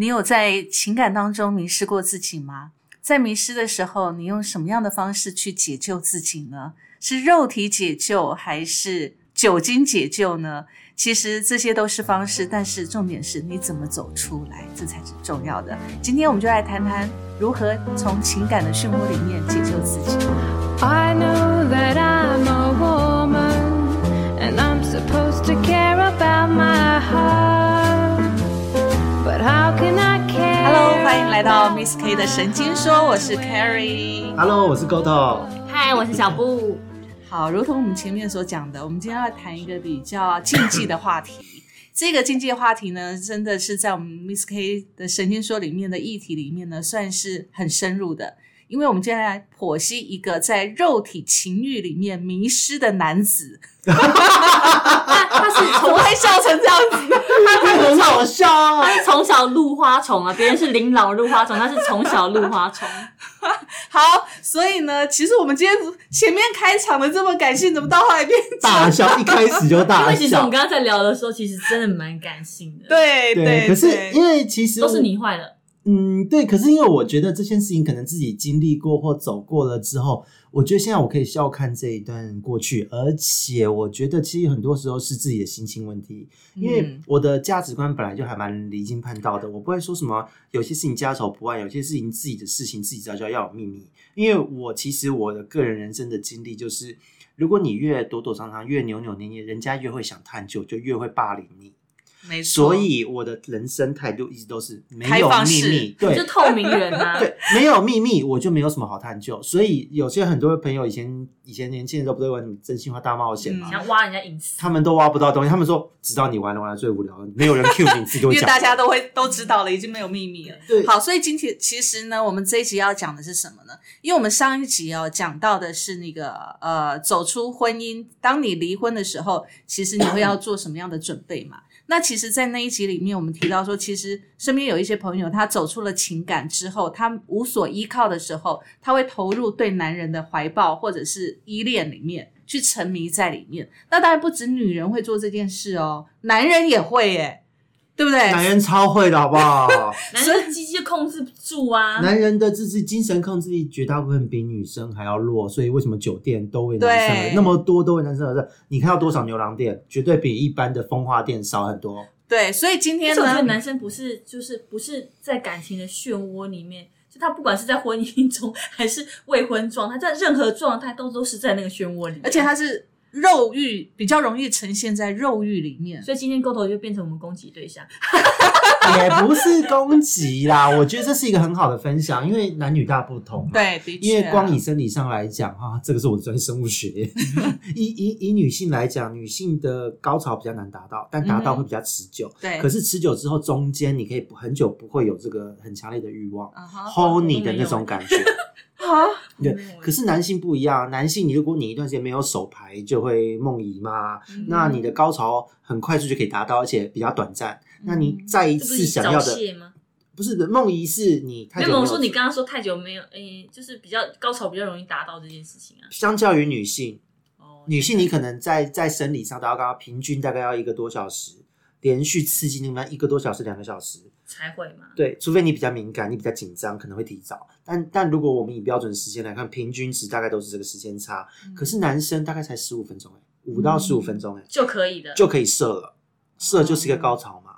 你有在情感当中迷失过自己吗？在迷失的时候，你用什么样的方式去解救自己呢？是肉体解救，还是酒精解救呢？其实这些都是方式，但是重点是你怎么走出来，这才是重要的。今天我们就来谈谈如何从情感的漩涡里面解救自己。I know that I'm a woman and I'm supposed to care about my heart. Hello，欢迎来到 Miss K 的神经说，我是 Carrie。Hello，我是 Goto。嗨，我是小布。好，如同我们前面所讲的，我们今天要谈一个比较禁忌的话题。这个禁忌的话题呢，真的是在我们 Miss K 的神经说里面的议题里面呢，算是很深入的。因为我们今天来剖析一个在肉体情欲里面迷失的男子，他他是怎么会笑成这样子？他很好笑啊！他是从小入花丛啊，别人是领老入花丛，他是从小入花丛。好，所以呢，其实我们今天前面开场的这么感性，怎么到后来变大笑，一开始就大笑 因为其实我们。刚刚在聊的时候，其实真的蛮感性的。，对对，可是因为其实都是我你坏了。嗯，对，可是因为我觉得这件事情可能自己经历过或走过了之后，我觉得现在我可以笑看这一段过去，而且我觉得其实很多时候是自己的心情问题，因为嗯我的价值观本来就还蛮离经叛道的，我不会说什么有些事情家丑不外，有些事情自己的事情自己知道就要有秘密，因为我其实我的个人人生的经历就是，如果你越躲躲藏藏，越扭扭捏捏，人家越会想探究，就越会霸凌你。没错，所以我的人生态度一直都是没有开放式秘密，对就透明人啊。对，没有秘密，我就没有什么好探究。所以有些很多朋友以前以前年轻的时候不是玩什么真心话大冒险嘛，嗯想挖人家隐私。他们都挖不到东西，他们说直到你玩了玩了最无聊了，没有人 cue 你，自己。因为大家都会都知道了，已经没有秘密了。对好，所以今天其实呢，我们这一集要讲的是什么呢？因为我们上一集哦讲到的是那个呃，走出婚姻，当你离婚的时候，其实你会要做什么样的准备嘛？那其实，在那一集里面，我们提到说，其实身边有一些朋友，他走出了情感之后，他无所依靠的时候，他会投入对男人的怀抱或者是依恋里面，去沉迷在里面。那当然不止女人会做这件事哦，男人也会耶，对不对？男人超会的好不好？男人的鸡鸡控制不住啊。男人的自制精神控制力绝大部分比女生还要弱，所以为什么酒店都为男生而那么多都为男生而设？你看到多少牛郎店，绝对比一般的风化店少很多。对，所以今天但是我觉得，男生不是，就是不是在感情的漩涡里面，就他不管是在婚姻中还是未婚状态，在任何状态都都是在那个漩涡里面。而且他是肉欲比较容易呈现在肉欲里面。所以今天沟头就变成我们攻击对象。也不是攻击啦，我觉得这是一个很好的分享，因为男女大不同嘛。对，的确啊、因为光以生理上来讲，哈、这个是我的专业生物学。以以以女性来讲，女性的高潮比较难达到，但达到会比较持久。对，可是持久之后，中间你可以很久不会有这个很强烈的欲望啊哈，hold 你的那种感觉。啊，对，可是男性不一样，男性你如果你一段时间没有手牌，就会梦遗嘛。嗯那你的高潮很快速就可以达到，而且比较短暂。那你嗯再一次想要的，早泄吗？不是梦遗是你太久没有我说你刚刚说太久没有，诶、就是比较高潮比较容易达到这件事情啊。相较于女性，哦，女性你可能在在生理上都要刚刚平均大概要一个多小时，连续刺激你们一个多小时、两个小时。才会嘛。对，除非你比较敏感，你比较紧张，可能会提早。但但如果我们以标准时间来看，平均值大概都是这个时间差。嗯可是男生大概才十五分钟，哎，五到十五分钟，哎，就可以的。就可以射了，射就是一个高潮嘛。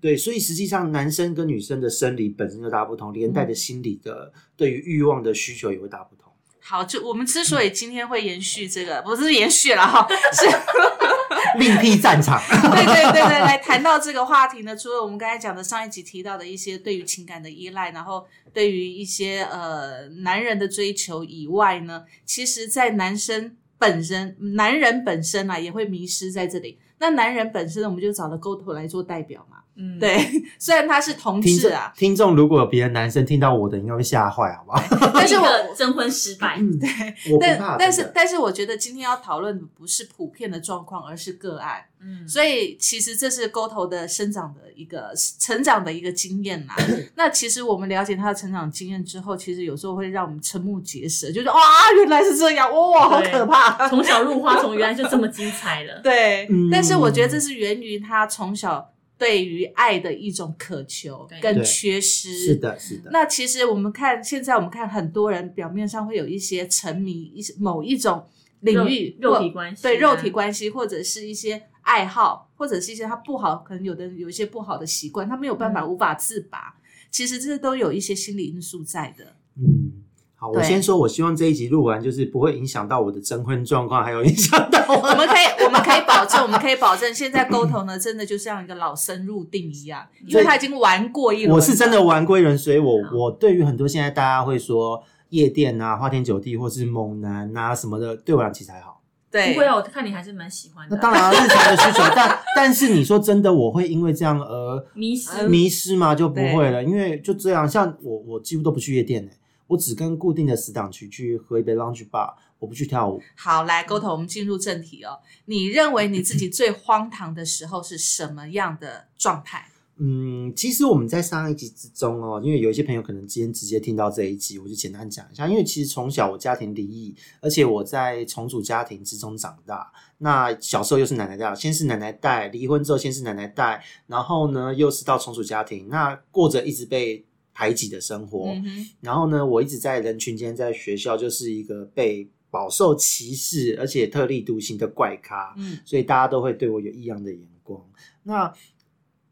对，所以实际上男生跟女生的生理本身就大不同，连带的心理的对于欲望的需求也会大不同。好，就我们之所以今天会延续这个，不是延续了哈，是另辟战场。对对对对，来谈到这个话题呢，除了我们刚才讲的上一集提到的一些对于情感的依赖，然后对于一些呃男人的追求以外呢，其实，在男生本身，男人本身啊也会迷失在这里。那男人本身，我们就找了 GoTo 来做代表嘛。嗯，对，虽然他是同听众志啊，听众如果有别的男生听到我的，应该会吓坏，好不好？但是我征婚失败，嗯，我不但怕。但是但是我觉得今天要讨论的不是普遍的状况，而是个案。嗯，所以其实这是沟头的生长的一个成长的一个经验啦。那其实我们了解他的成长经验之后，其实有时候会让我们瞠目结舌，就是哇，原来是这样，哇，好可怕。从小入花丛原来就这么精彩了。对，嗯但是我觉得这是源于他从小对于爱的一种渴求跟缺失。是的，是的，那其实我们看，现在我们看很多人表面上会有一些沉迷一些某一种领域肉肉体关系啊对肉体关系，或者是一些爱好，或者是一些他不好，可能有的人有一些不好的习惯，他没有办法、嗯无法自拔。其实这都有一些心理因素在的。嗯。好，我先说，我希望这一集录完，就是不会影响到我的征婚状况，还有影响到我我们可以，我们可以保证，我们可以保证，现在沟通呢，真的就像一个老生入定一样，因为他已经玩过一轮。我是真的玩过一轮，所以我我对于很多现在大家会说夜店啊、花天酒地或是猛男啊什么的，对我来讲其实还好。对不会啊，我看你还是蛮喜欢的。那当然啊日常的需求，但但是你说真的，我会因为这样而迷失嗯迷失吗？就不会了，因为就这样，像我我几乎都不去夜店呢、我只跟固定的死党去去喝一杯 lounge bar，我不去跳舞。好，来沟通，我们进入正题哦。你认为你自己最荒唐的时候是什么样的状态？嗯，其实我们在上一集之中哦，因为有一些朋友可能今天直接听到这一集，我就简单讲一下。因为其实从小我家庭离异，而且我在重组家庭之中长大。那小时候又是奶奶带，先是奶奶带，离婚之后先是奶奶带，然后呢又是到重组家庭，那过着一直被排挤的生活。嗯，然后呢，我一直在人群间，在学校就是一个被饱受歧视，而且特立独行的怪咖。嗯所以大家都会对我有异样的眼光。那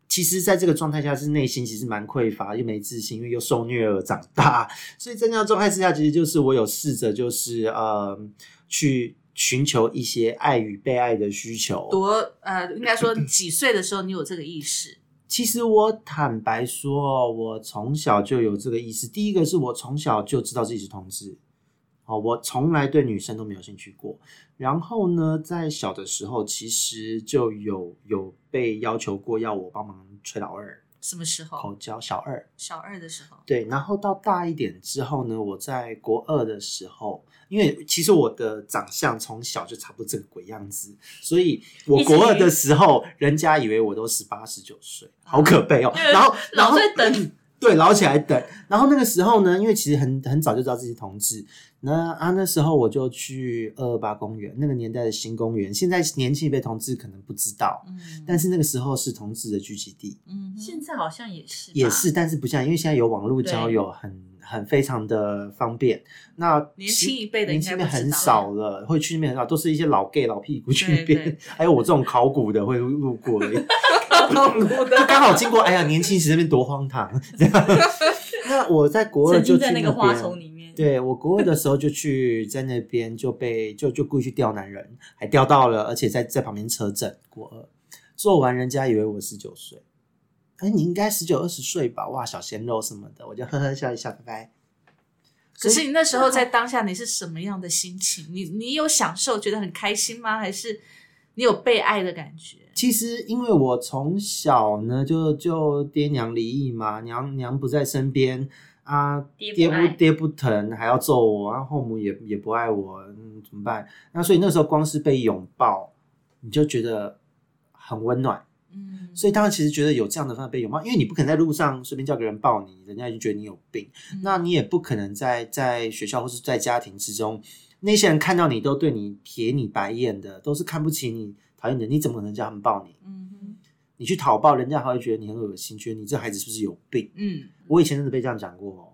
其实，在这个状态下，是内心其实蛮匮乏，又没自信，因为又受虐而长大。所以在那样的状态之下，其实就是我有试着，就是呃，去寻求一些爱与被爱的需求。多呃，应该说几岁的时候你有这个意识？其实我坦白说，我从小就有这个意思。第一个是我从小就知道自己是同志，哦，我从来对女生都没有兴趣过。然后呢，在小的时候，其实就有有被要求过要我帮忙吹老二、什么时候？口交小二。小二的时候。对，然后到大一点之后呢，我在国二的时候，因为其实我的长相从小就差不多这个鬼样子，所以我国二的时候，人家以为我都十八十九岁，好可悲哦。然后，然老后在等，对，捞起来等。然后那个时候呢，因为其实很很早就知道自己同志，那啊那时候我就去二二八公园，那个年代的新公园，现在年轻一辈同志可能不知道，嗯，但是那个时候是同志的聚集地，嗯，现在好像也是，也是，但是不像，因为现在有网络交友很，很非常的方便。那年轻一辈的年轻一辈很少了，会去那边很少，都是一些老 gay 老屁股去那边，还有我这种考古的会路过而已。好酷的刚好经过，哎呀，年轻时那边多荒唐。那我在国二就去那在那个花丛里面，对我国二的时候就去在那边就被就就故意去钓男人，还钓到了，而且在在旁边车震。国二做完，人家以为我十九岁，哎，你应该十九二十岁吧？哇，小鲜肉什么的，我就呵呵笑一笑，拜拜。可是你那时候在当下你是什么样的心情？你你有享受，觉得很开心吗？还是你有被爱的感觉？其实因为我从小呢就就爹娘离异嘛，娘娘不在身边啊，爹爹不爹不疼，还要揍我，然后后母也也不爱我，嗯，怎么办？那所以那时候光是被拥抱，你就觉得很温暖。嗯，所以当然其实觉得有这样的方法被拥抱，因为你不可能在路上随便叫个人抱你，人家就觉得你有病。嗯那你也不可能在在学校或是在家庭之中，那些人看到你都对你撇你白眼的，都是看不起你、讨厌你的，你怎么可能叫他们抱你？嗯哼你去讨抱，人家还会觉得你很恶心，觉得你这孩子是不是有病？嗯我以前真的被这样讲过哦。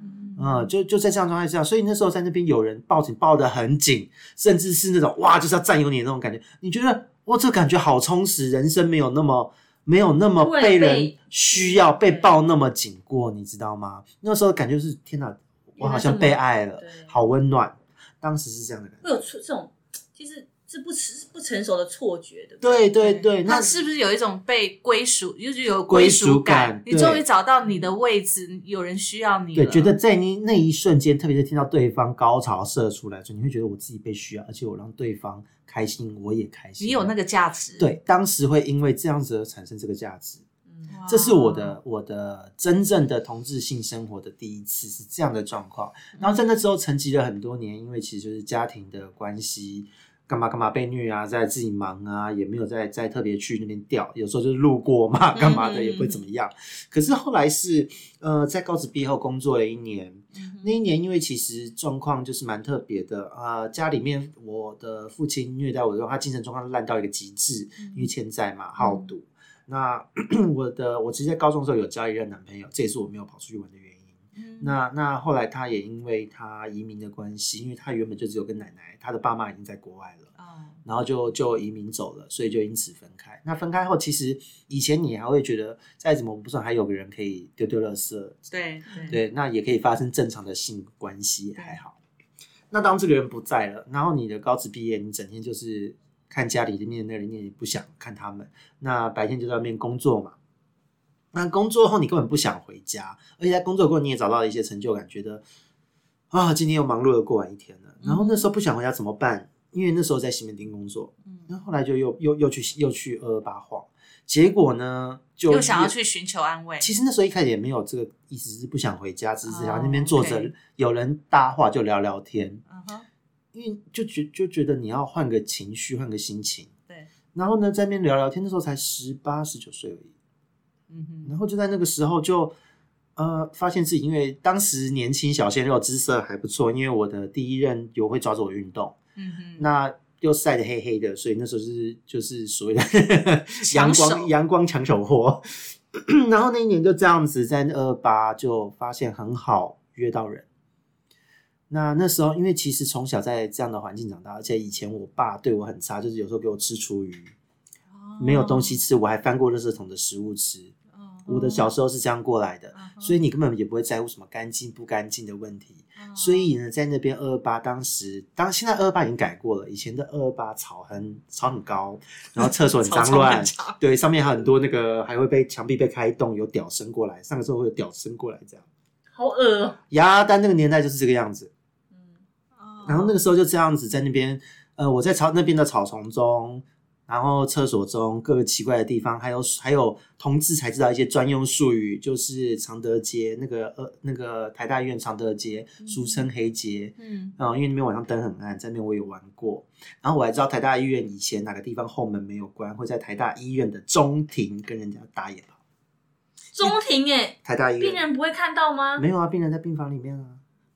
嗯嗯，就就在这样状态下，所以那时候在那边有人抱紧抱得很紧，甚至是那种哇就是要占有你的那种感觉，你觉得哇这感觉好充实，人生没有那么没有那么被人需要被抱那么紧过，你知道吗？那时候感觉是天哪，我好像被爱了，好温暖，当时是这样的感觉。会有错这种，其实是不成不成熟的错觉的。对对对，那那是不是有一种被归属，就是有归属属感你对终于找到你的位置，有人需要你了。对，觉得在你那一瞬间，特别是听到对方高潮射出来的时候，你会觉得我自己被需要，而且我让对方开心，我也开心。你有那个价值。，对，当时会因为这样子而产生这个价值，嗯，这是我的我的真正的同志性生活的第一次是这样的状况。然后在那之后沉寂了很多年，因为其实就是家庭的关系。干嘛干嘛被虐啊，在自己忙啊，也没有在在特别去那边钓，有时候就是路过嘛，干嘛的嗯也不会怎么样。可是后来是呃，在高职毕业后工作了一年，嗯那一年因为其实状况就是蛮特别的啊、家里面我的父亲虐待我的时候，他精神状况烂到一个极致，因为欠债嘛，好赌。那 我的我其实在高中的时候有交一任男朋友，这也是我没有跑出去玩的原因。嗯那那后来他也因为他移民的关系，因为他原本就只有跟奶奶，他的爸妈已经在国外了。哦然后就就移民走了，所以就因此分开。那分开后，其实以前你还会觉得再怎么不算，还有个人可以丢丢垃圾，对对对，那也可以发生正常的性关系，还好。那当这个人不在了，然后你的高职毕业，你整天就是看家里面那里面，你不想看他们。那白天就在外面工作嘛。那工作后你根本不想回家，而且在工作过你也找到了一些成就感，觉得啊，今天又忙碌的过完一天了。然后那时候不想回家怎么办？因为那时候在西门町工作，嗯那后来就又又又去又去二二八晃，结果呢就又想要去寻求安慰。其实那时候一开始也没有这个意思，是不想回家，只是想在那边哦坐着有人搭话就聊聊天，嗯哼，因为就觉就觉得你要换个情绪，换个心情。对，然后呢，在那边聊聊天，那时候才十八十九岁而已，嗯哼，然后就在那个时候就呃发现自己，因为当时年轻小鲜肉，姿色还不错，因为我的第一任有会抓着我运动，嗯哼，那又晒得黑黑的，所以那时候是就是所谓的 阳光阳光抢手货。然后那一年就这样子，在二八就发现很好约到人。那那时候，因为其实从小在这样的环境长大，而且以前我爸对我很差，就是有时候给我吃厨余，没有东西吃，我还翻过热圾桶的食物吃。哦，我的小时候是这样过来的，所以你根本也不会在乎什么干净不干净的问题。哦所以呢，在那边二二八，当时当现在二二八已经改过了，以前的二二八草很草很高，然后厕所很脏乱，对，上面还很多那个还会被墙壁被开洞，有屌伸过来，上个时候会有屌伸过来这样。好恶哦。呀，但那个年代就是这个样子，嗯，哦然后那个时候就这样子在那边，呃，我在草那边的草丛中，然后厕所中各个奇怪的地方，还有还有同志才知道一些专用术语，就是常德街那个呃那个台大医院常德街，俗称黑街。嗯啊、因为那边晚上灯很暗，在那边我有玩过。然后我还知道台大医院以前哪个地方后门没有关，会在台大医院的中庭跟人家打野炮。中庭哎，台大医院病人不会看到吗？没有啊，病人在病房里面啊。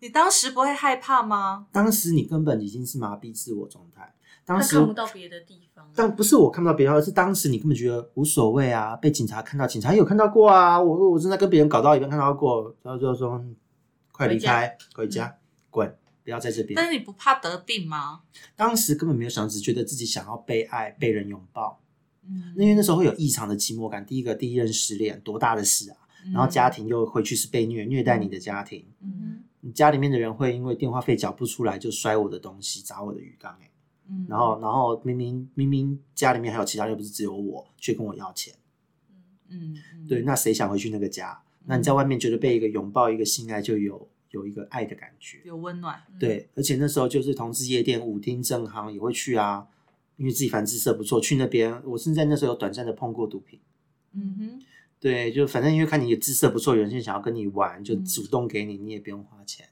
你当时不会害怕吗？当时你根本已经是麻痹自我状态，当他时看不到别的地方。但不是我看不到别人，而是当时你根本觉得无所谓啊，被警察看到，警察也有看到过啊。我我正在跟别人搞到一半看到过，然后就说快离开，回家，滚，不要在这边。但是你不怕得病吗？当时根本没有想，只觉得自己想要被爱、被人拥抱。嗯因为那时候会有异常的寂寞感。第一个，第一任失恋，多大的事啊！然后家，庭又回去是被虐，虐待你的家庭，嗯你家里面的人会因为电话费缴不出来就摔我的东西，砸我的鱼缸、欸，嗯然后然后明明明明家里面还有其他人，又不是只有我，却跟我要钱。嗯嗯对，那谁想回去那个家？那你在外面觉得被一个拥抱、一个性爱，就有有一个爱的感觉。有温暖，对，而且那时候就是同志夜店、舞厅、正行也会去啊，因为自己反正姿色不错，去那边。我甚至在那时候有短暂的碰过毒品。嗯哼，对，就反正因为看你的姿色不错，有人就想要跟你玩，就嗯主动给你，你也不用花钱。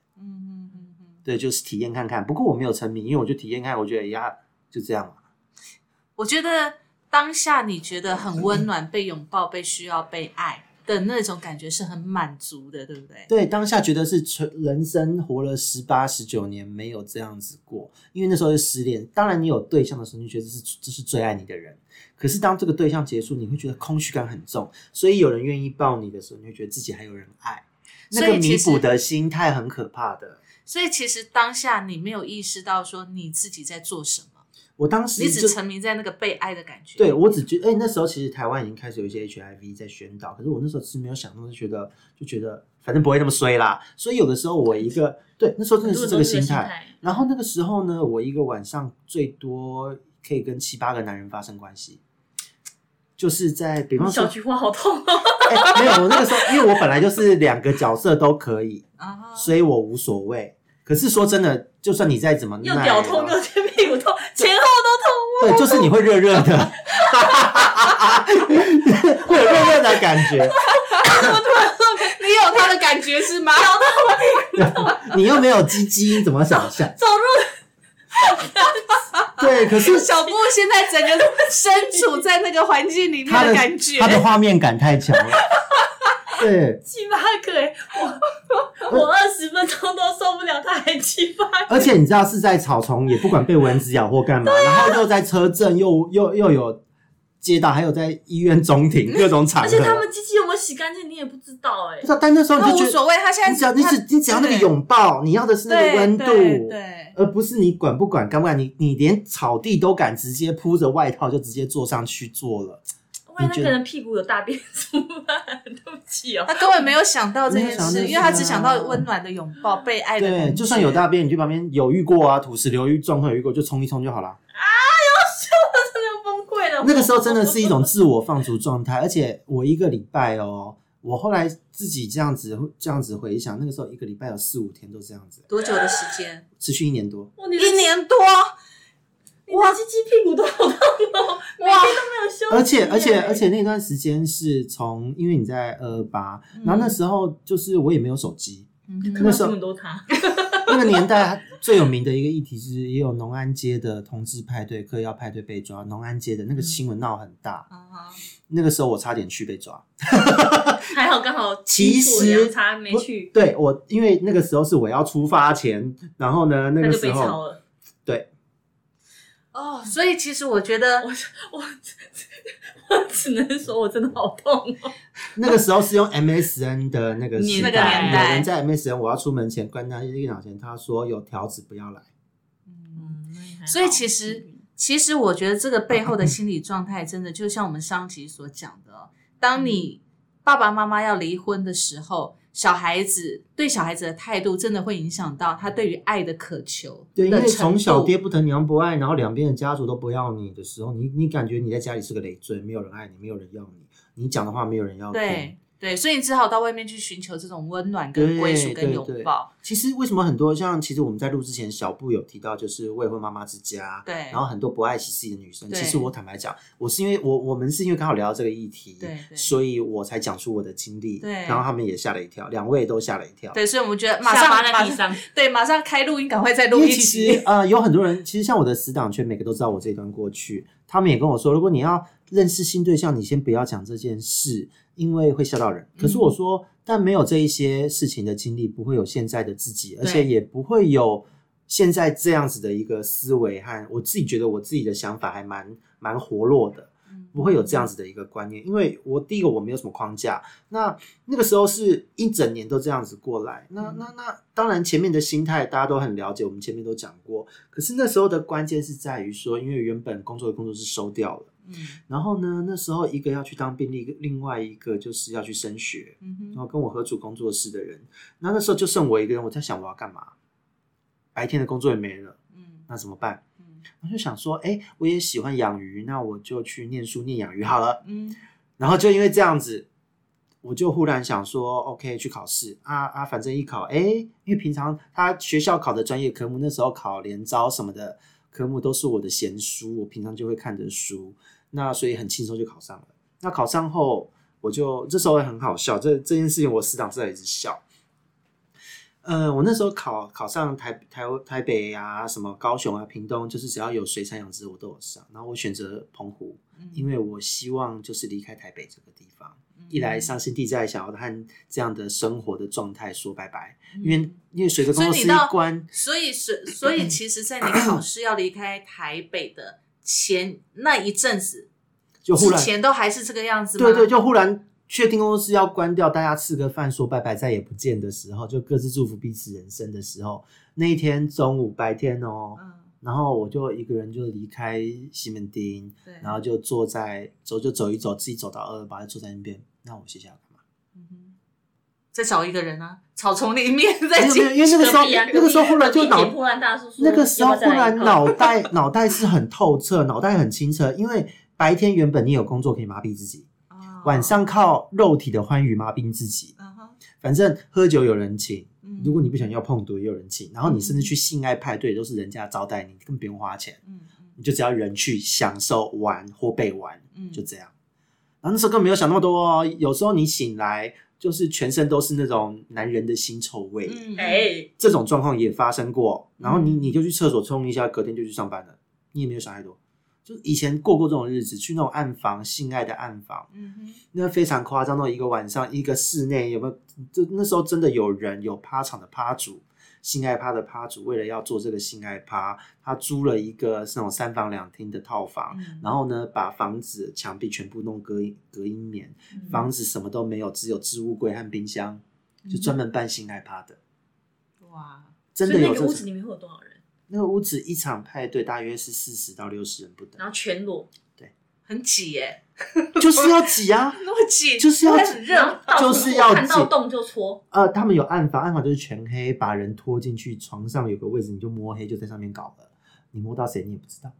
对，就是体验看看。不过我没有沉迷，因为我就体验看，我觉得呀，就这样嘛。我觉得当下你觉得很温暖，被拥抱、被需要、被爱的那种感觉是很满足的，对不对？对，当下觉得是纯人生活了十八十九年没有这样子过，因为那时候是失恋。当然，你有对象的时候，你觉得这是这是最爱你的人。可是当这个对象结束，你会觉得空虚感很重。所以有人愿意抱你的时候，你会觉得自己还有人爱。那个弥补的心态很可怕的。所以其实当下你没有意识到说你自己在做什么，我当时你只沉迷在那个被爱的感觉。对我只觉得，哎、那时候其实台湾已经开始有一些 HIV 在宣导，可是我那时候其实没有想到，就觉得就觉得反正不会那么衰啦。所以有的时候我一个对那时候真的是这个心。态。然后那个时候呢，我一个晚上最多可以跟七八个男人发生关系，就是在比方说小，菊花好痛哦！哎、没有，我那个时候因为我本来就是两个角色都可以，啊，所以我无所谓。可是说真的，就算你再怎么又耐屌痛又前 屁股痛，前后都痛。对，就是你会热热的，会有热热的感觉。你有他的感觉是吗？你又没有鸡鸡，怎么想象？走入 对，可是小布现在整个身处在那个环境里面他的感觉，他的画面感太强了。对，七八个哎，我我二十分钟都受不了，他还七八个。而且你知道是在草丛，也不管被蚊子咬或干嘛，然后又在车震，又又又有接到，还有在医院中庭 各种场合，而且他们机器有没有洗干净，你也不知道哎、不知道，但那时候你就觉得无所谓，他现在你只要你只你只要那个拥抱，你要的是那个温度，对对而不是你管不管敢不敢，你你连草地都敢直接铺着外套就直接坐上去坐了，万一那你觉得？个人屁股有大便怎么办？对不起哦。他。根本没有想到这件事，因为他只想到啊温暖的拥抱、被爱的对，就算有大便，你去旁边有遇过啊，土石流遇状况有遇过，就冲一冲就好了。真的崩溃了。那个时候真的是一种 自我放逐状态，而且我一个礼拜哦，我后来自己这样子这样子回想，那个时候一个礼拜有四五天都这样子，多久的时间？持续一年多。哇，你一年多。你的鸡鸡屁股都好痛哦，每天都没有休息。而且而且而且那段时间是从，因为你在二二八，然后那时候就是我也没有手机，嗯那时候新闻都他，那个年代最有名的一个议题是，也有农安街的同志派对、嗑药派对被抓，农安街的那个新闻闹很大，那个时候我差点去被抓。还好刚好 其实差没去，对我，因为那个时候是我要出发前，然后呢，那个时候抄了。对哦，所以其实我觉得我我 我只能说，我真的好痛哦。那个时候是用 MSN 的那个时那个代，年代。有人在 MSN 我要出门前关掉电脑前，他说有条子不要来。嗯，所以其实其实我觉得这个背后的心理状态，真的就像我们上集所讲的哦，当你爸爸妈妈要离婚的时候，小孩子对小孩子的态度，真的会影响到他对于爱的渴求对，因为从小爹不疼娘不爱，然后两边的家族都不要你的时候，你你感觉你在家里是个累赘，没有人爱你，没有人要你，你讲的话没有人要听。对对，所以你只好到外面去寻求这种温暖、跟归属、跟拥抱。其实为什么很多像，其实我们在录之前，小布有提到，就是未婚妈妈之家，对然后很多不爱惜自己的女生。其实我坦白讲，我是因为我我们是因为刚好聊到这个议题，对对所以我才讲出我的经历，对然后他们也吓了一跳，两位都吓了一跳。对，所以我们觉得马上马上对，马上开录音，赶快再因为其录一期实。呃，有很多人，其实像我的死党圈，每个都知道我这一段过去，他们也跟我说，如果你要认识新对象，你先不要讲这件事，因为会吓到人。可是我说，但没有这一些事情的经历，不会有现在的自己，而且也不会有现在这样子的一个思维和我自己觉得我自己的想法还蛮蛮活络的。不会有这样子的一个观念，因为我第一个我没有什么框架，那那个时候是一整年都这样子过来，那那那当然前面的心态大家都很了解，我们前面都讲过，可是那时候的关键是在于说，因为原本工作的工作是收掉了，嗯。然后呢那时候一个要去当兵，另另外一个就是要去升学，嗯哼。然后跟我合组工作室的人，那那时候就剩我一个人，我在想我要干嘛，白天的工作也没了，嗯。那怎么办？嗯。我就想说，哎，我也喜欢养鱼，那我就去念书念养鱼好了。嗯。然后就因为这样子，我就忽然想说，OK，去考试。啊啊，反正一考，哎，因为平常他学校考的专业科目，那时候考联招什么的科目都是我的闲书，我平常就会看着书，那所以很轻松就考上了。那考上后，我就这时候也很好笑，这这件事情我师长是在一直笑。呃，我那时候考考上台台台北啊，什么高雄啊、屏东，就是只要有水产养殖我都有上。然后我选择澎湖，嗯因为我希望就是离开台北这个地方，一来伤心地在想要和这样的生活的状态说拜拜，因为因为随着工作一关，所以是，所以其实，在你考试要离开台北的前那一阵子，就忽然前都还是这个样子吗？对对，就忽然确定公司要关掉，大家吃个饭说拜拜，再也不见的时候，就各自祝福彼此人生的时候，那一天中午白天哦，嗯，然后我就一个人就离开西门町，对，然后就坐在走就走一走，自己走到二二八，就坐在那边，那我接下来干嘛？嗯哼再找一个人啊，草丛里面再没有没有，进因为那个时候啊那个时候忽然就脑破烂大叔说那个时候忽然脑袋 脑袋是很透彻，脑袋很清澈，因为白天原本你有工作可以麻痹自己，哦。晚上靠肉体的欢愉麻痹自己。嗯哼。反正喝酒有人请，嗯。如果你不想要碰毒也有人请，然后你甚至去性爱派对都是人家招待你，根本不用花钱，嗯你就只要人去享受玩或被玩，嗯。就这样。然后那时候根本没有想那么多哦，有时候你醒来就是全身都是那种男人的腥臭味，嗯，哎，这种状况也发生过。然后你嗯你就去厕所冲一下，隔天就去上班了，你也没有想太多。就以前过过这种日子，去那种暗房，性爱的暗房，嗯哼，那非常夸张。那一个晚上，一个室内有没有？就那时候真的有人有趴场的趴主，性爱趴的趴主为了要做这个性爱趴，他租了一个那种三房两厅的套房，嗯然后呢，把房子墙壁全部弄隔音隔音棉，房子什么都没有，只有置物柜和冰箱，就专门办性爱趴的。哇，真的有这那个屋子里面会有多少人？那个屋子一场派对大约是四十到六十人不等，然后全裸，对很挤耶，就是要挤啊。那么挤，就是要挤很热。到处就是要看到挤洞就搓，呃，他们有暗房，暗房就是全黑，把人拖进去，床上有个位置，你就摸黑就在上面搞了，你摸到谁你也不知道。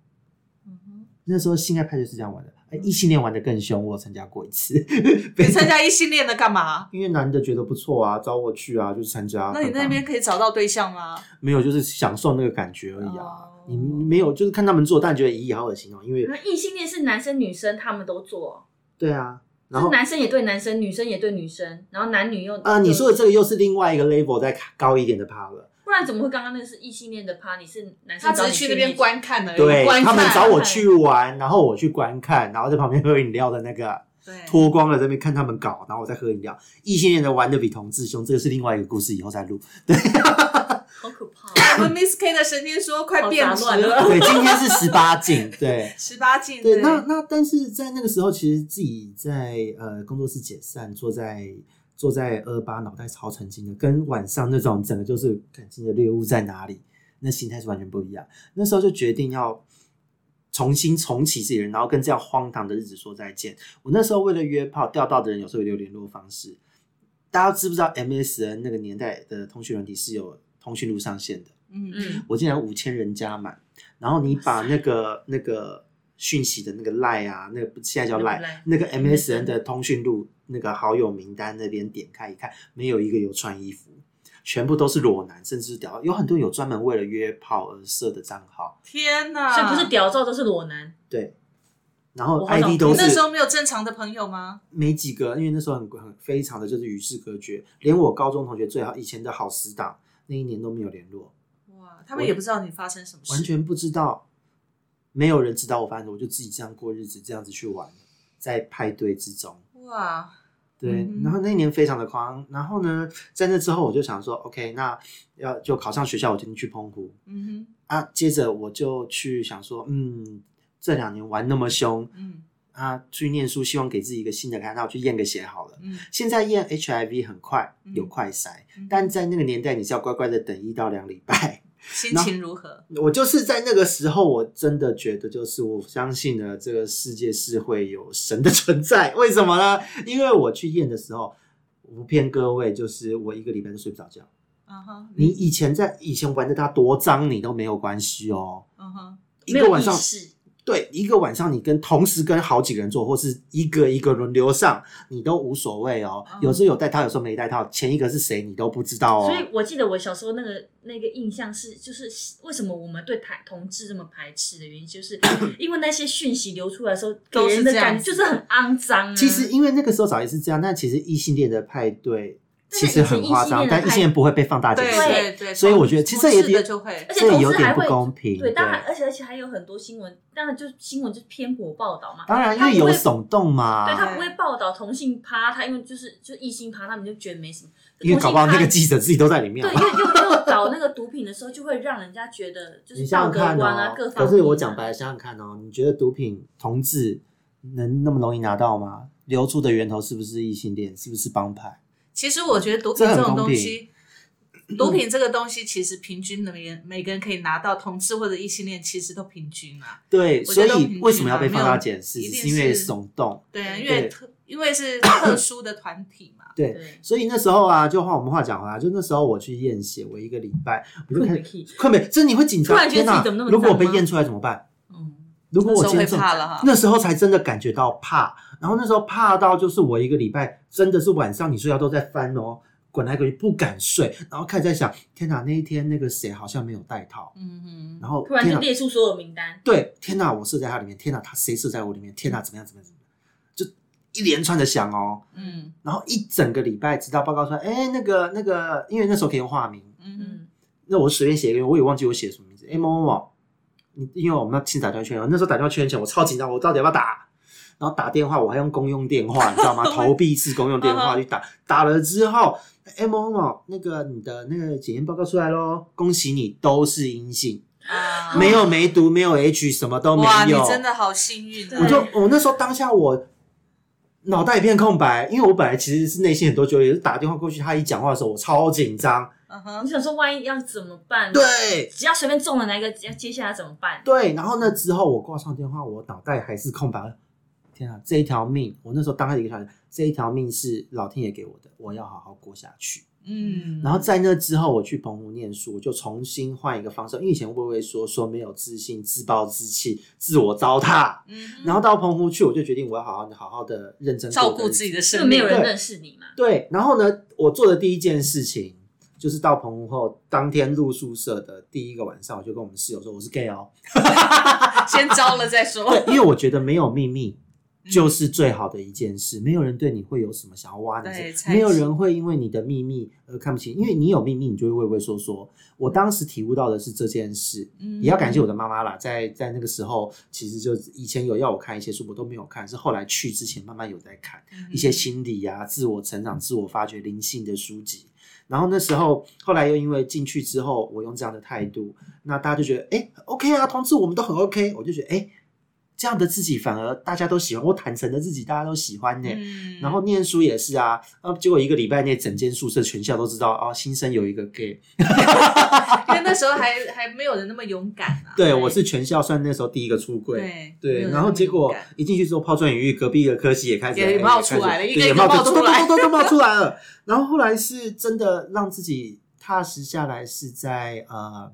嗯哼那时候性爱派对是这样玩的，哎，异性恋玩的更凶，我有参加过一次。你参加异性恋的干嘛？因为男的觉得不错啊，找我去啊，就是参加。那你那边可以找到对象吗？没有，就是享受那个感觉而已啊。哦你没有，就是看他们做，但觉得咦，好恶心哦。因为那异性恋是男生女生他们都做，对啊，然后男生也对男生，女生也对女生，然后男女又啊、你说的这个又是另外一个 level 再高一点的趴了。不然怎么会刚刚那个是异性恋的趴？你是男生他只是去那边观看而已，对观看他们找我去玩，然后我去观看，然后在旁边喝饮料的那个对脱光了在那边看他们搞，然后我再喝饮料。异性恋的玩的比同志凶，这个是另外一个故事，以后再录。对好可怕哦。我们 Miss K 的神经说快变乱了，对，今天是十八禁，对。十八禁对，那那但是在那个时候，其实自己在呃工作室解散，坐在坐在二八，脑袋超沉静的，跟晚上那种整个就是感情的猎物在哪里，那心态是完全不一样。那时候就决定要重新重启自己人，然后跟这样荒唐的日子说再见。我那时候为了约炮，钓到的人有时候有留联络方式。大家知不知道 MSN 那个年代的通讯软体是有通讯录上线的？嗯嗯，我竟然五千人加满，然后你把那个那个讯息的那个赖啊，那个现在叫赖那个 Line，那个 MSN MSN 的通讯录那个好友名单那边点开一看，没有一个有穿衣服，全部都是裸男，甚至是屌，有很多有专门为了约炮而设的账号，天哪！所以不是屌照都是裸男，对，然后 ID 都你那时候没有正常的朋友吗？没几个，因为那时候很很非常的就是与世隔绝，连我高中同学最好以前的好死党那一年都没有联络。哇，他们也不知道你发生什么事，完全不知道，没有人知道我发生的，我就自己这样过日子，这样子去玩，在派对之中。哇，对，然后那一年非常的狂，然后呢，在那之后我就想说，OK，那要就考上学校，我决定去澎湖嗯哼啊。接着我就去想说，嗯，这两年玩那么凶，嗯啊，去念书，希望给自己一个新的开，那我去验个血好了。嗯，现在验 HIV 很快，嗯有快筛，嗯但在那个年代，你是要乖乖的等一到两礼拜。心情如何？我就是在那个时候，我真的觉得，就是我相信呢这个世界是会有神的存在。为什么呢？因为我去验的时候，我不骗各位，就是我一个礼拜都睡不着觉。嗯哼，你以前在以前玩的他多脏，你都没有关系哦。一个晚上，对，一个晚上你跟同时跟好几个人做，或是一个一个轮流上，你都无所谓哦。嗯有时候有带套，有时候没带套，前一个是谁你都不知道哦。所以我记得我小时候那个那个印象是，就是为什么我们对台同志这么排斥的原因，就是 因为那些讯息流出来的时候，给人的感觉就是很肮脏、啊。其实因为那个时候早也是这样，但其实异性恋的派对其实很夸张，但异性恋不会被放大解对释。对对，所以我觉得其实这也同志的就会，而且同志还会有点不公平。对，当然，而且而且还有很多新闻，当然就是新闻就是偏颇报道嘛。当然，因为有耸动嘛。对他不会报道同性趴，他因为就是就是异性趴，他们就觉得没什么。因为搞不好那个记者自己都在里面。趴对，又又又搞那个毒品的时候，就会让人家觉得就你是道德想想看观啊，哦各，方啊。可是我讲白了，想想看哦，你觉得毒品同志能那么容易拿到吗？流出的源头是不是异性恋？是不是帮派？其实我觉得毒品这种东西，毒品这个东西其实平均的每人每个人可以拿到，同志或者异性恋其实都平均啊。对，所以为什么要被放大检视？一定是因为是耸动。对啊，因为特因为是 特殊的团体嘛。对，对所以那时候啊，就换我们话讲回来，就那时候我去验血，我一个礼拜我就看困不起快没，真的你会紧张，突然觉得自己怎么那么如果我被验出来怎么办？嗯，如果我那时候会今天怕了哈那时候才真的感觉到怕，然后那时候怕到就是我一个礼拜真的是晚上你睡觉都在翻哦，滚来滚去不敢睡，然后开始在想，天哪，那一天那个谁好像没有带套，嗯哼，然后突然就，列出所有名单。对，天哪，我射在他里面，天哪，他谁射在我里面，天哪，怎么样怎么样怎么样，就一连串的想哦，嗯然后一整个礼拜直到报告出来，哎，那个那个，因为那时候可以用化名，嗯哼，嗯，那我随便写一个，我也忘记我写什么名字。哎、某某某，你因为我们要亲打电话确认，那时候打电话确认前我超紧张，我到底要不要打？然然后打电话我还用公用电话，你知道吗？投币式公用电嗯话去打，打了之后，哎某某某，那个你的那个检验报告出来喽，恭喜你都是阴性，啊没有梅毒，没有 H，什么都没哇，你。真的好幸运啊！我就我那时候当下我脑袋一片空白，因为我本来其实是内心很多纠结，打电话过去，他一讲话的时候我超紧张，嗯哼你想说万一要怎么办？，对只要随便中了哪一个，要接下来怎么办？对，然后那之后我挂上电话，我脑袋还是空白。天啊，这一条命，我那时候当下的一个想法，这一条命是老天爷给我的，我要好好过下去。嗯，然后在那之后，我去澎湖念书，我就重新换一个方式，因为以前微微说说没有自信、自暴自弃、自我糟蹋。嗯然后到澎湖去，我就决定我要好好的、好好的、认真照顾自己的生命，就没有人对认识你嘛？对，然后呢，我做的第一件事情就是到澎湖后，当天入宿舍的第一个晚上，我就跟我们室友说我是 gay 哦。先招了再说。对，因为我觉得没有秘密嗯就是最好的一件事，没有人对你会有什么想要挖你没有人会因为你的秘密而看不起你，因为你有秘密，你就会畏畏缩缩。我当时体悟到的是这件事，嗯也要感谢我的妈妈啦，在在那个时候，其实就以前有要我看一些书，我都没有看，是后来去之前慢慢有在看。嗯一些心理啊、自我成长、自我发掘、灵性的书籍。然后那时候，后来又因为进去之后，我用这样的态度，那大家就觉得，哎，OK 啊，同志我们都很 OK，我就觉得，哎，这样的自己反而大家都喜欢，我坦诚的自己大家都喜欢呢。嗯然后念书也是啊，啊，结果一个礼拜内，整间宿舍全校都知道哦，新生有一个 gay，因为那时候还还没有人那么勇敢啊。对我是全校算那时候第一个出柜，对对，然后结果一进去之后抛砖引玉，隔壁的科系也开始也哎冒出来了一个一个冒冒出来都都都都冒出来了。然后后来是真的让自己踏实下来，是在呃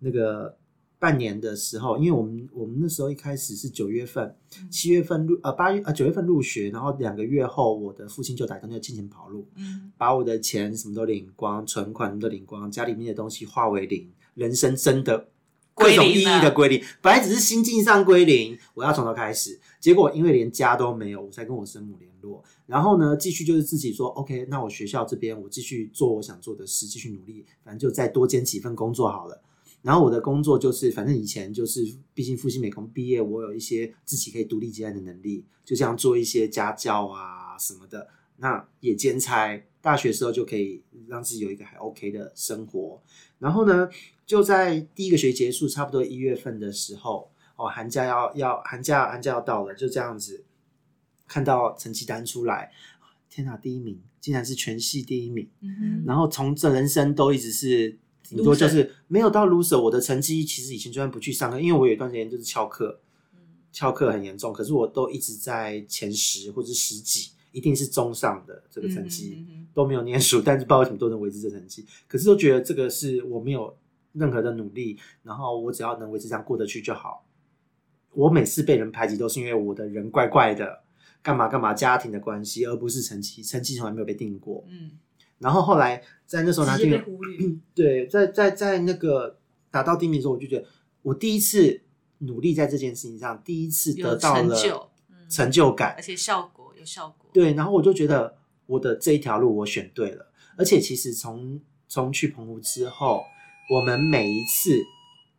那个半年的时候，因为我们我们那时候一开始是九月份，七月份入呃八月呃九月份入学，然后两个月后，我的父亲就打电话金钱跑路，嗯把我的钱什么都领光，存款什么都领光，家里面的东西化为零，人生真的各种意义的归零。本来只是心境上归零，我要从头开始，结果因为连家都没有，我才跟我生母联络。然后呢，继续就是自己说，OK，那我学校这边我继续做我想做的事，继续努力，反正就再多兼几份工作好了。然后我的工作就是，反正以前就是，毕竟复兴美工毕业，我有一些自己可以独立接案的能力，就像做一些家教啊什么的。那也兼差，大学时候就可以让自己有一个还 OK 的生活。然后呢，就在第一个学期结束，差不多一月份的时候，哦，寒假要要寒假寒假要到了，就这样子看到成绩单出来，天哪，第一名竟然是全系第一名。嗯然后从这人生都一直是顶多就是没有到 loser。我的成绩其实以前就算不去上课，因为我有一段时间就是翘课，翘课很严重，可是我都一直在前十或者十几，一定是中上的这个成绩。嗯嗯嗯都没有念书，但是不知道为什么都能维持这成绩，可是都觉得这个是我没有任何的努力，然后我只要能维持这样过得去就好。我每次被人排挤都是因为我的人怪怪的，干嘛干嘛家庭的关系，而不是成绩，成绩从来没有被定过。嗯然后后来在那时候拿直接定被忽略。对，在在在那个达到第一名的时候，我就觉得我第一次努力在这件事情上，第一次得到了成就嗯成就感而，且效果有效果。对，然后我就觉得我的这一条路我选对了，而且其实从从去澎湖之后，我们每一次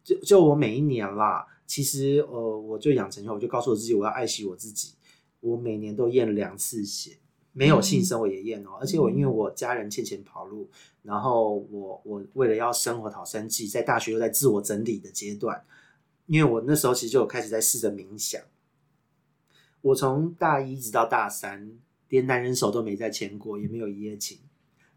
就就我每一年啦，其实呃我就养成以后，我就告诉我自己我要爱惜我自己，我每年都验两次血。没有性生活也验哦，而且我因为我家人欠钱跑路，然后我我为了要生活讨生计，在大学又在自我整理的阶段，因为我那时候其实就有开始在试着冥想，我从大一直到大三，连男人手都没再牵过，也没有一夜情，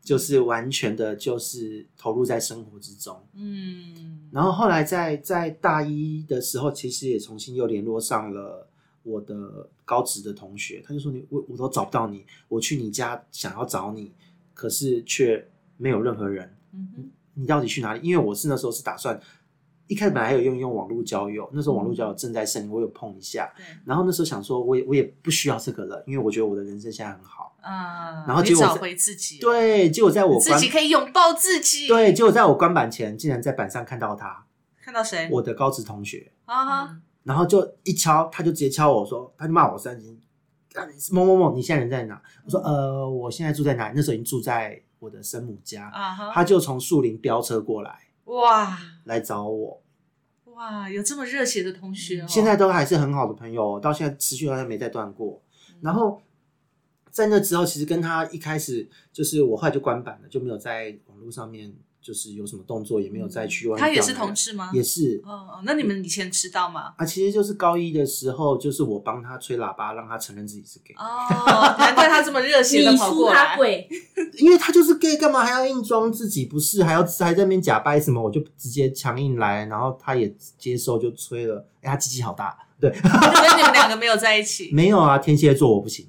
就是完全的，就是投入在生活之中。嗯，然后后来在在大一的时候，其实也重新又联络上了我的高职的同学，他就说你我我都找不到你，我去你家想要找你，可是却没有任何人，嗯你到底去哪里？因为我是那时候是打算。一开始本来还有用用网络交友，那时候网络交友正在盛行，我有碰一下，对然后那时候想说，我也我也不需要这个了，因为我觉得我的人生现在很好。啊，然后结果找回自己，对，结果在我自己可以拥抱自己。，对，结果在我关板前，竟然在板上看到他，看到谁？我的高职同学，啊哈，然后就一敲，他就直接敲我说，他就骂我三斤，啊某某某，你现在人在哪？我说呃，我现在住在哪里？那时候已经住在我的生母家，他就从树林飙车过来哇来找我，哇，有这么热血的同学哦！现在都还是很好的朋友，到现在持续到现在没再断过。然后在那之后，其实跟他一开始就是我后来就关板了，就没有在网络上面就是有什么动作，也没有再去外面他也是同事吗？也是哦哦，那你们以前知道吗？啊，其实就是高一的时候，就是我帮他吹喇叭，让他承认自己是 gay，、哦，难怪他这么热心的你输跑过来。他贵，因为他就是 gay，干嘛还要硬装自己不是，还要还在那边假掰什么，我就直接强硬来，然后他也接受就吹了，哎，他鸡鸡好大，对，所以你们两个没有在一起。没有啊，天蝎座我不行。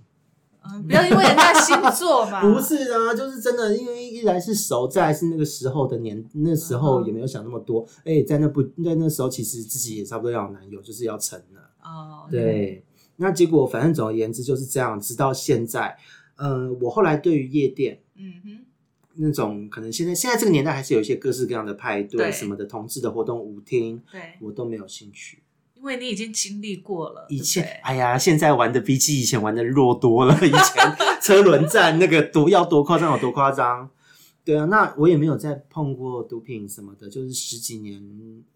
嗯，不要因为人家星座嘛。不是啊，就是真的，因为一来是熟，再来是那个时候的年，那时候也没有想那么多。哎、在那不在那时候，其实自己也差不多要有男友，就是要成了。哦，对，那结果反正总而言之就是这样，直到现在。嗯、我后来对于夜店嗯哼，那种，可能现在现在这个年代还是有一些各式各样的派对对什么的，同志的活动、舞厅，对，我都没有兴趣。因为你已经经历过了，以前对对哎呀，现在玩的比起以前玩的弱多了。以前车轮战那个毒要多夸张有多夸张。对啊，那我也没有再碰过毒品什么的，就是十几年，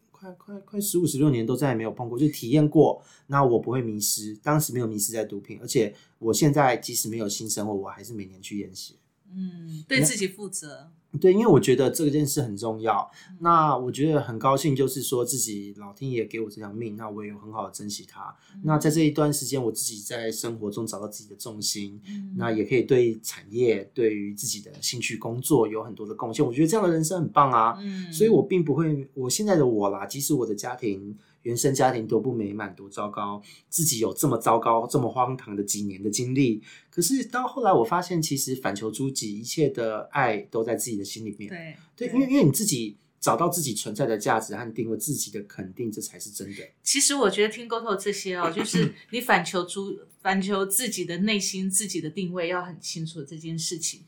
快快快十五十六年都再也没有碰过，就体验过。那我不会迷失，当时没有迷失在毒品，而且我现在即使没有新生活，我还是每年去验血。嗯，对自己负责。对，因为我觉得这件事很重要。那我觉得很高兴，就是说自己老天爷给我这条命，那我也有很好的珍惜它。那在这一段时间，我自己在生活中找到自己的重心，嗯那也可以对产业、对于自己的兴趣工作有很多的贡献。我觉得这样的人生很棒啊。嗯，所以我并不会，我现在的我啦，即使我的家庭原生家庭多不美满、多糟糕，自己有这么糟糕、这么荒唐的几年的经历，可是到后来我发现，其实反求诸己，一切的爱都在自己的心里面。对对，因为因为你自己找到自己存在的价值和定位自己的肯定，这才是真的。其实我觉得听沟通这些哦，就是 你反求诸反求自己的内心、自己的定位要很清楚这件事情。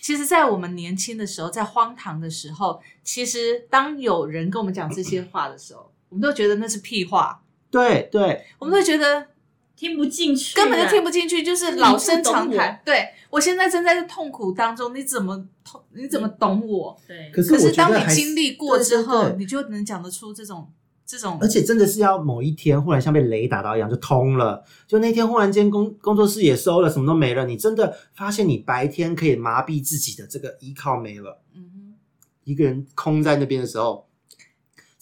其实，在我们年轻的时候，在荒唐的时候，其实当有人跟我们讲这些话的时候，我们都觉得那是屁话，对对，我们都觉得听不进去，根本就听不进去，就是老生常谈。对我现在正在痛苦当中，你怎么痛？你怎么懂我？对，可是可是我觉得当你经历过之后，对对。对你就能讲得出这种这种，而且真的是要某一天忽然像被雷打到一样就通了，就那天忽然间工工作室也收了，什么都没了，你真的发现你白天可以麻痹自己的这个依靠没了，嗯一个人空在那边的时候，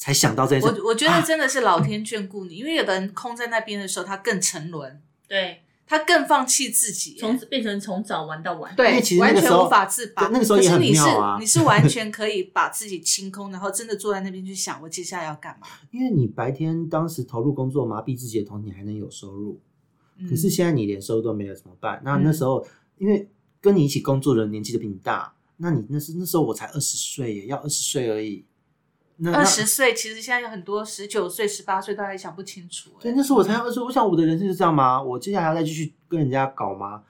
才想到这件，事。我我觉得真的是老天眷顾你，因为有的人空在那边的时候，他更沉沦，对，他更放弃自己，从变成从早玩到晚，因对为其，实完全无法自拔。那个时候也很可是你是妙啊你是完全可以把自己清空，然后真的坐在那边去想，我接下来要干嘛。因为你白天当时投入工作麻痹自己的同时，你还能有收入，嗯可是现在你连收入都没有怎么办？那嗯那时候因为跟你一起工作的人年纪都比你大，那你那是那时候我才二十岁耶，要二十岁而已。那二十岁，其实现在有很多十九岁、十八岁都还想不清楚。对，那时候我才二十岁，我想我的人生就这样吗？我接下来要再继续跟人家搞吗？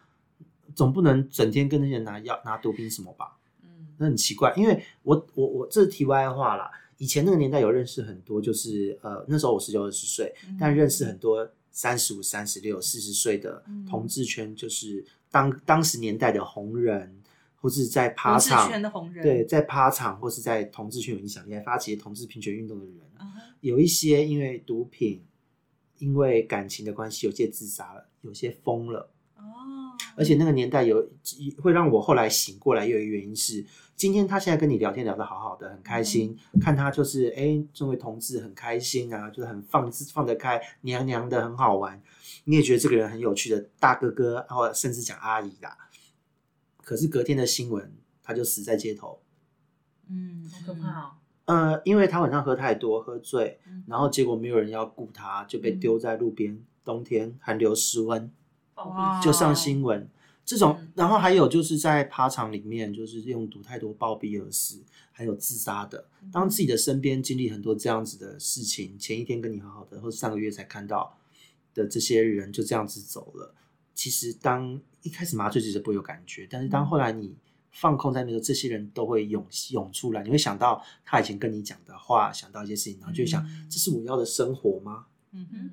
总不能整天跟那些人拿药拿毒品什么吧？嗯那很奇怪，因为我我我这是题外话啦。以前那个年代有认识很多，就是呃那时候我十九二十岁，嗯但认识很多三十五、三十六、四十岁的嗯同志圈，就是当当时年代的红人，或是在趴场圈的红人，对，在趴场或是在同志圈有影响力，还发起同志平权运动的人，有一些因为毒品，因为感情的关系，有些自杀了，有些疯了。哦，而且那个年代有会让我后来醒过来，有一个原因是，今天他现在跟你聊天聊得好好的，很开心，看他就是哎，作为同志很开心啊，就是很放自放得开，娘娘的很好玩，你也觉得这个人很有趣的大哥哥，或者甚至讲阿姨啦。可是隔天的新闻，他就死在街头。嗯，好可怕哦。呃，因为他晚上喝太多，喝醉，嗯然后结果没有人要顾他，就被丢在路边，冬天寒流失温，就上新闻。这种嗯，然后还有就是在趴场里面，就是用毒太多暴毙而死，还有自杀的。当自己的身边经历很多这样子的事情，前一天跟你好好的，或者上个月才看到的这些人就这样子走了。其实当一开始麻醉其实不会有感觉，但是当后来你放空在那个，这些人都会涌涌出来，你会想到他以前跟你讲的话，想到一些事情，然后就想，嗯这是我要的生活吗？嗯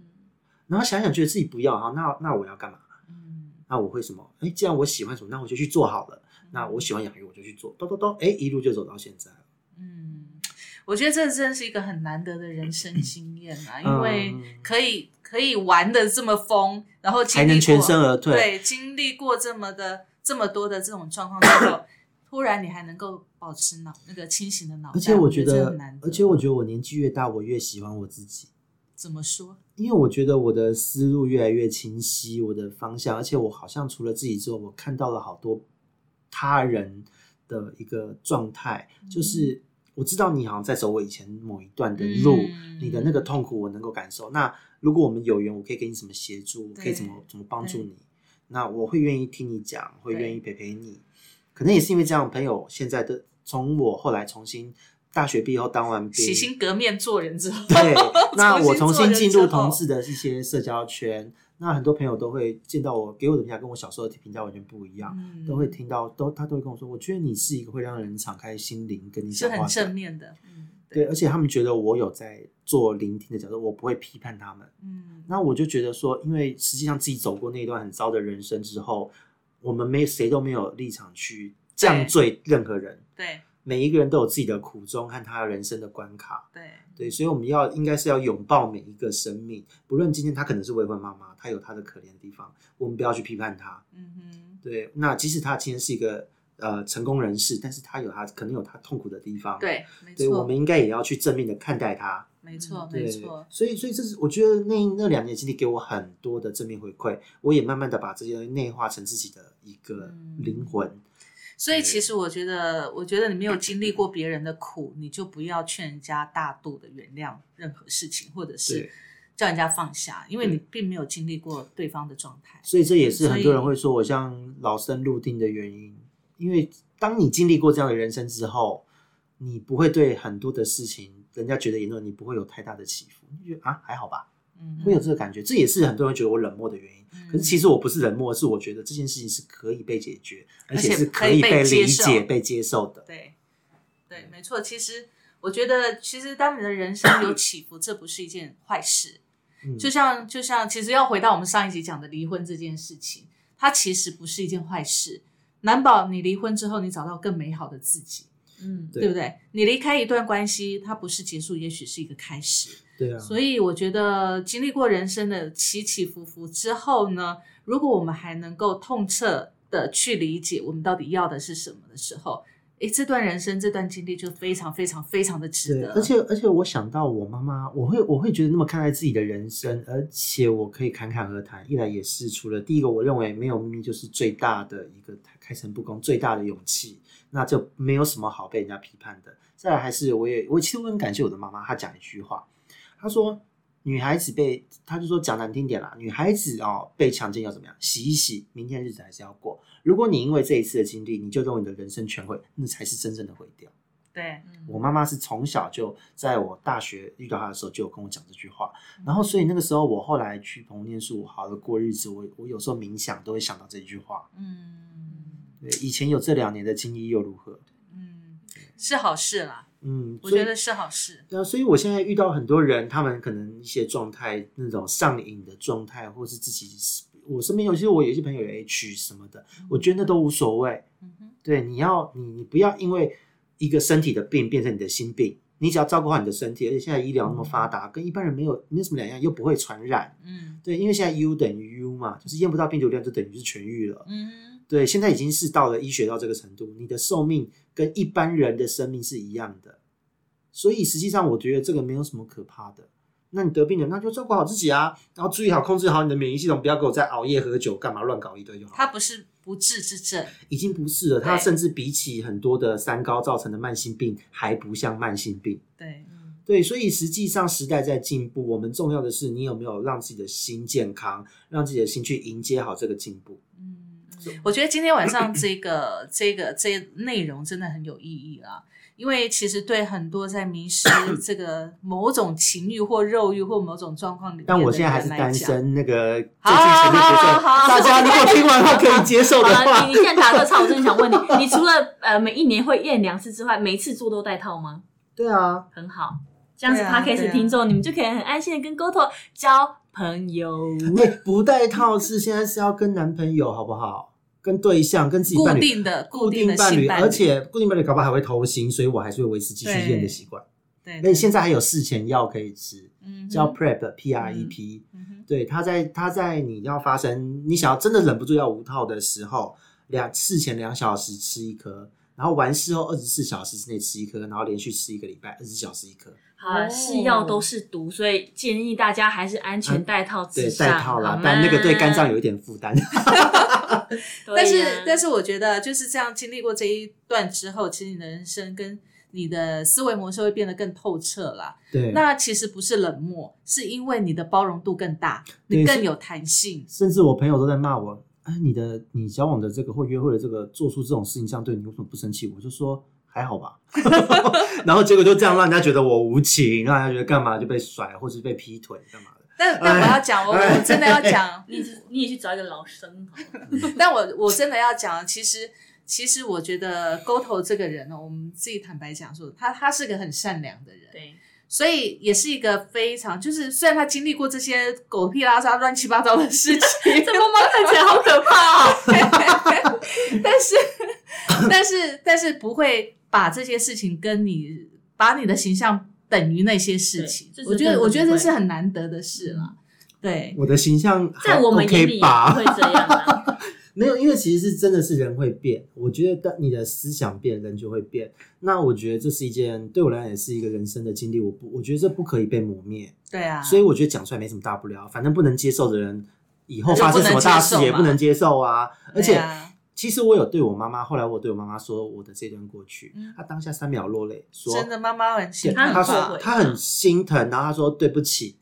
然后想想觉得自己不要哈，那那我要干嘛？嗯，那我会什么？哎，既然我喜欢什么，那我就去做好了。那我喜欢养鱼，我就去做，咚咚咚，哎，一路就走到现在了。嗯，我觉得这真的是一个很难得的人生经验啊，因为嗯可以可以玩的这么疯，然后经还能全身而退。对，经历过这么的这么多的这种状况之后，突然你还能够保持脑那个清醒的脑袋，而且我觉觉得而且我觉得我年纪越大，我越喜欢我自己。怎么说？因为我觉得我的思路越来越清晰，我的方向，而且我好像除了自己之后，我看到了好多他人的一个状态，嗯就是我知道你好像在走我以前某一段的路，嗯你的那个痛苦我能够感受。那如果我们有缘，我可以给你什么协助，我可以怎么怎么帮助你？那我会愿意听你讲，会愿意陪陪你。可能也是因为这样，朋友现在的从我后来重新大学毕业后当完兵，洗心革面做人之后，对，那我重新进入同事的一些社交圈，那很多朋友都会见到我，给我的评价跟我小时候的评价完全不一样，嗯。都会听到，都他都会跟我说，我觉得你是一个会让人敞开心灵跟你是讲话正，面的，嗯，对，而且他们觉得我有在做聆听的角色，我不会批判他们。嗯，那我就觉得说，因为实际上自己走过那一段很糟的人生之后，我们没谁都没有立场去降罪任何人，对每一个人都有自己的苦衷和他人生的关卡。对对，所以我们要应该是要拥抱每一个生命，不论今天他可能是未婚妈妈，他有他的可怜的地方，我们不要去批判他。嗯哼，对，那即使他今天是一个呃成功人士，但是他有他可能有他痛苦的地方。，对，没对，我们，应该也要去正面的看待他。没错，没错，所以所以这是我觉得那那两年经历给我很多的正面回馈，我也慢慢的把这些内化成自己的一个嗯灵魂。所以其实我觉得，我觉得你没有经历过别人的苦，你就不要劝人家大度的原谅任何事情，或者是叫人家放下，因为你并没有经历过对方的状态。所以这也是很多人会说我像老生入定的原因，因为当你经历过这样的人生之后，你不会对很多的事情，人家觉得言论你不会有太大的起伏，你就觉得啊还好吧，嗯，会有这个感觉，这也是很多人觉得我冷漠的原因。嗯可是其实我不是冷漠，是我觉得这件事情是可以被解决，而且且是可以被理解、被接受的。对，对，没错。其实我觉得，其实当你的人生有起伏，这不是一件坏事。嗯，就像就像，其实要回到我们上一集讲的离婚这件事情，它其实不是一件坏事。难保你离婚之后，你找到更美好的自己，嗯，对对不对？你离开一段关系，它不是结束，也许是一个开始。对啊，所以我觉得经历过人生的起起伏伏之后呢，如果我们还能够痛彻的去理解我们到底要的是什么的时候，诶，这段人生这段经历就非常非常非常的值，得。而且而且我想到我妈妈，我会我会觉得那么看待自己的人生，而且我可以侃侃而谈。一来也是除了第一个，我认为没有秘密就是最大的一个开诚布公最大的勇气，那就没有什么好被人家批判的。再来还是我也我其实我很感谢我的妈妈，她讲一句话，她说女孩子被，她就说讲难听点啦，女孩子哦被强奸要怎么样？洗一洗，明天日子还是要过。如果你因为这一次的经历，你就认为你的人生全毁，那才是真正的毁掉。对，我妈妈是从小就在我大学遇到她的时候就有跟我讲这句话，然后所以那个时候我后来去澎湖念书，好好的过日子，我我有时候冥想都会想到这句话。嗯对，以前有这两年的经历又如何？嗯，是好事啦，嗯，我觉得是好事。对啊，所以我现在遇到很多人，他们可能一些状态，那种上瘾的状态，或是自己，我身边有些我有些朋友有 H 什么的，我觉得那都无所谓。嗯哼，对，你要你你不要因为一个身体的病变成你的心病，你只要照顾好你的身体，而且现在医疗那么发达，跟一般人没有没有什么两样，又不会传染。嗯对，因为现在 U 等于 U 嘛，就是验不到病毒量就等于是痊愈了。嗯，对，现在已经是到了医学到这个程度，你的寿命跟一般人的生命是一样的，所以实际上我觉得这个没有什么可怕的。那你得病了，那就照顾好自己啊，然后注意好控制好你的免疫系统，不要给我再熬夜喝酒，干嘛乱搞一堆就好。它不是不治之症。已经不是了，它甚至比起很多的三高造成的慢性病，还不像慢性病。对，对，所以实际上时代在进步，我们重要的是你有没有让自己的心健康，让自己的心去迎接好这个进步。嗯，我觉得今天晚上这个这个这内容真的很有意义啦，因为其实对很多在迷失 这个某种情欲或肉欲或某种状况里面的但我现在还是单身，那个最好近前面决好好好大家如果听完后可以接受的话你，你现在打个岔，我真的想问你，你除了呃每一年会验两次之外，每一次做都戴套吗？对啊，很好，这样子 podcast 听众、你们就可以很安心的跟 GoTo 交朋友。哎，不戴套是现在是要跟男朋友好不好？跟对象，跟自己固伴侣。定的固定的伴侣，伴侣，而且固定伴侣搞不好还会偷腥，所以我还是会维持继续对验的习惯。对，而且对现在还有事前药可以吃，嗯叫 PrEP P R E P。嗯哼对，它在它在你要发生你想要真的忍不住要无套的时候，两事前两小时吃一颗，然后完事后二十四小时之内吃一颗，然后连续吃一个礼拜，二十小时一颗。好啊，是药都是毒，所以建议大家还是安全带套对，至上。带套啦好吗，但那个对肝脏有一点负担。对 但是呀但是我觉得就是这样经历过这一段之后，其实你的人生跟你的思维模式会变得更透彻啦。对，那其实不是冷漠，是因为你的包容度更大，对你更有弹性。甚至我朋友都在骂我，哎，你的你交往的这个或约会的这个做出这种事情，这样对你为什么不生气？我就说还好吧，然后结果就这样让人家觉得我无情，让人家觉得干嘛就被甩，或是被劈腿干嘛的。但但我要讲，我哎我真的要讲，你你也去找一个老生好了，但我我真的要讲，其实其实我觉得沟头这个人呢，我们自己坦白讲说，他他是个很善良的人，对，所以也是一个非常就是虽然他经历过这些狗屁拉撒乱七八糟的事情，这妈妈看起来好可怕哦。但是但是但是不会把这些事情跟你把你的形象等于那些事情我觉得我觉得这是很难得的事了。对，我的形象在我们眼里吧不会这样啊。没有，因为其实是真的是人会变，我觉得当你的思想变，人就会变。那我觉得这是一件对我来讲也是一个人生的经历，我不我觉得这不可以被磨灭，对啊，所以我觉得讲出来没什么大不了，反正不能接受的人以后发生什么大事也不能接受啊。而且啊其实我有对我妈妈，后来我对我妈妈说我的这段过去，嗯她当下三秒落泪，说真的妈妈很心对，疼她说她很心疼，然后她说对不起，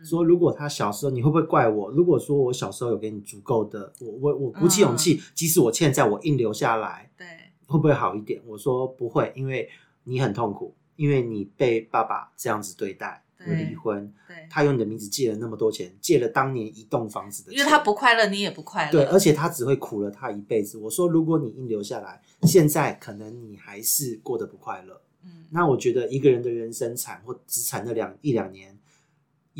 嗯说如果他小时候，你会不会怪我？如果说我小时候有给你足够的，我我我鼓起勇气，即使我欠债，我硬留下来，对会不会好一点？我说不会，因为你很痛苦，因为你被爸爸这样子对待，离婚，对，他用你的名字借了那么多钱，借了当年一栋房子的钱，因为他不快乐，你也不快乐。对，而且他只会苦了他一辈子。我说，如果你硬留下来，现在可能你还是过得不快乐。嗯，那我觉得一个人的人生产或只产那两一两年，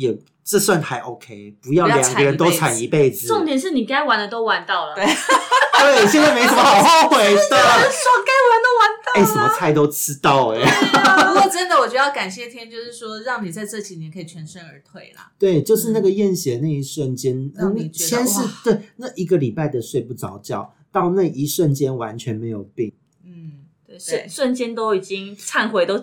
也这算还 OK，不要不要两个人都惨一辈子。重点是你该玩的都玩到了，对对，现在没什么好后悔的。很 爽，该玩都玩到了哎、什么菜都吃到哎、不过真的，我觉得要感谢天，就是说让你在这几年可以全身而退啦。对，就是那个验血那一瞬间，让嗯你觉得先是哇对那一个礼拜的睡不着觉，到那一瞬间完全没有病。嗯，对，瞬瞬间都已经忏悔都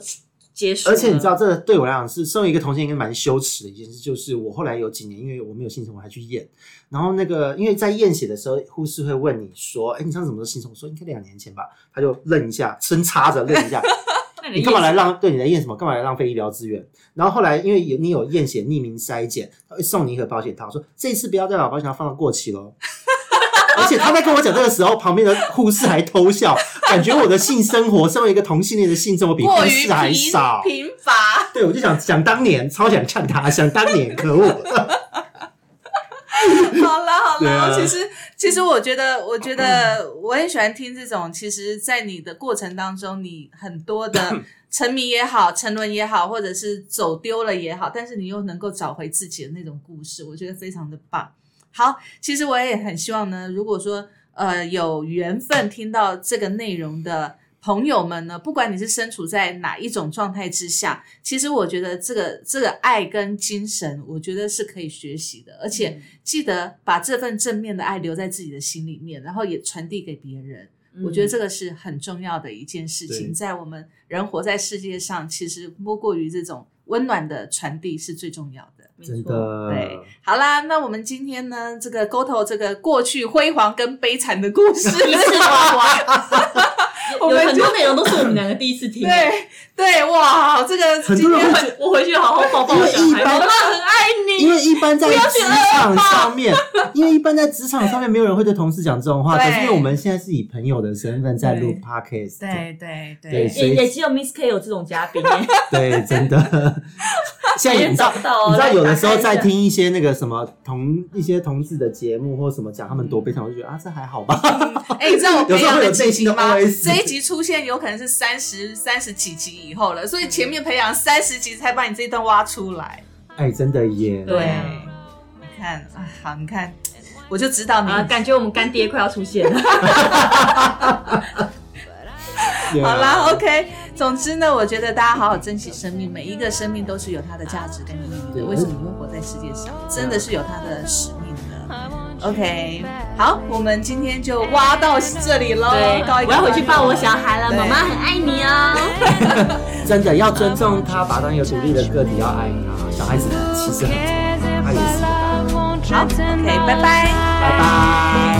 结束，而且你知道，这个对我来讲是身为一个同性应该蛮羞耻的一件事，就是我后来有几年，因为我没有性生活，还去验，然后那个因为在验血的时候，护士会问你说：“哎，你上次什么时候性生活？”我说：“应该两年前吧。”他就愣一下，声插着愣一下，你干嘛来浪？对，你来验什么？干嘛来浪费医疗资源？然后后来因为有你有验血匿名筛检，他会送你一盒保险套，说这一次不要再把保险套放到过期喽。而且他在跟我讲这个时候，旁边的护士还偷笑，感觉我的性生活，身为一个同性恋的性生活比护士还少。贫乏。对，我就想想当年，超想呛他，想当年，可恶。好了好了，对啊其实其实我觉得，我觉得我很喜欢听这种，其实，在你的过程当中，你很多的 沉迷也好，沉沦也好，或者是走丢了也好，但是你又能够找回自己的那种故事，我觉得非常的棒。好，其实我也很希望呢，如果说呃有缘分听到这个内容的朋友们呢，不管你是身处在哪一种状态之下，其实我觉得这个这个爱跟精神，我觉得是可以学习的，而且记得把这份正面的爱留在自己的心里面，然后也传递给别人。我觉得这个是很重要的一件事情，在我们人活在世界上，其实莫过于这种温暖的传递是最重要的。真的，对，好啦，那我们今天呢，这个沟头这个过去辉煌跟悲惨的故事，第一次挖挖，我们很多内容都是我们两个第一次听。对对，哇，这个很多人今天我回去好好抱抱小孩，般在职场上面，因为一般在职场上面，没有人会对同事讲这种话。可是因为我们现在是以朋友的身份在录 podcast，对对对所以也也只有 Miss K 有这种嘉宾耶，对，真的。现在你知道，找不到哦你知道有的时候在听一些那个什么同一些同志的节目或什么讲他们多悲惨，我就觉得啊，这还好吧。哎、你知道我培养了几集吗？有时候会有内心的 OS 这一集出现有可能是三十三十几集以后了，所以前面培养三十集才把你这一段挖出来。哎，真的耶。对啊你看啊，好，你看，我就知道你。啊，感觉我们干爹快要出现了。哈哈哈好啦，OK。总之呢，我觉得大家好好珍惜生命，每一个生命都是有它的价值跟意义的。为什么你会活在世界上？真的是有它的使命的。OK，好，我们今天就挖到这里喽。对，告一我要回去抱我小孩了，对妈妈很爱你哦。真的要尊重他，把他当一个独立的个体，要爱他。小孩子其实很重要，他也是一个大人。好，OK，拜拜。拜拜。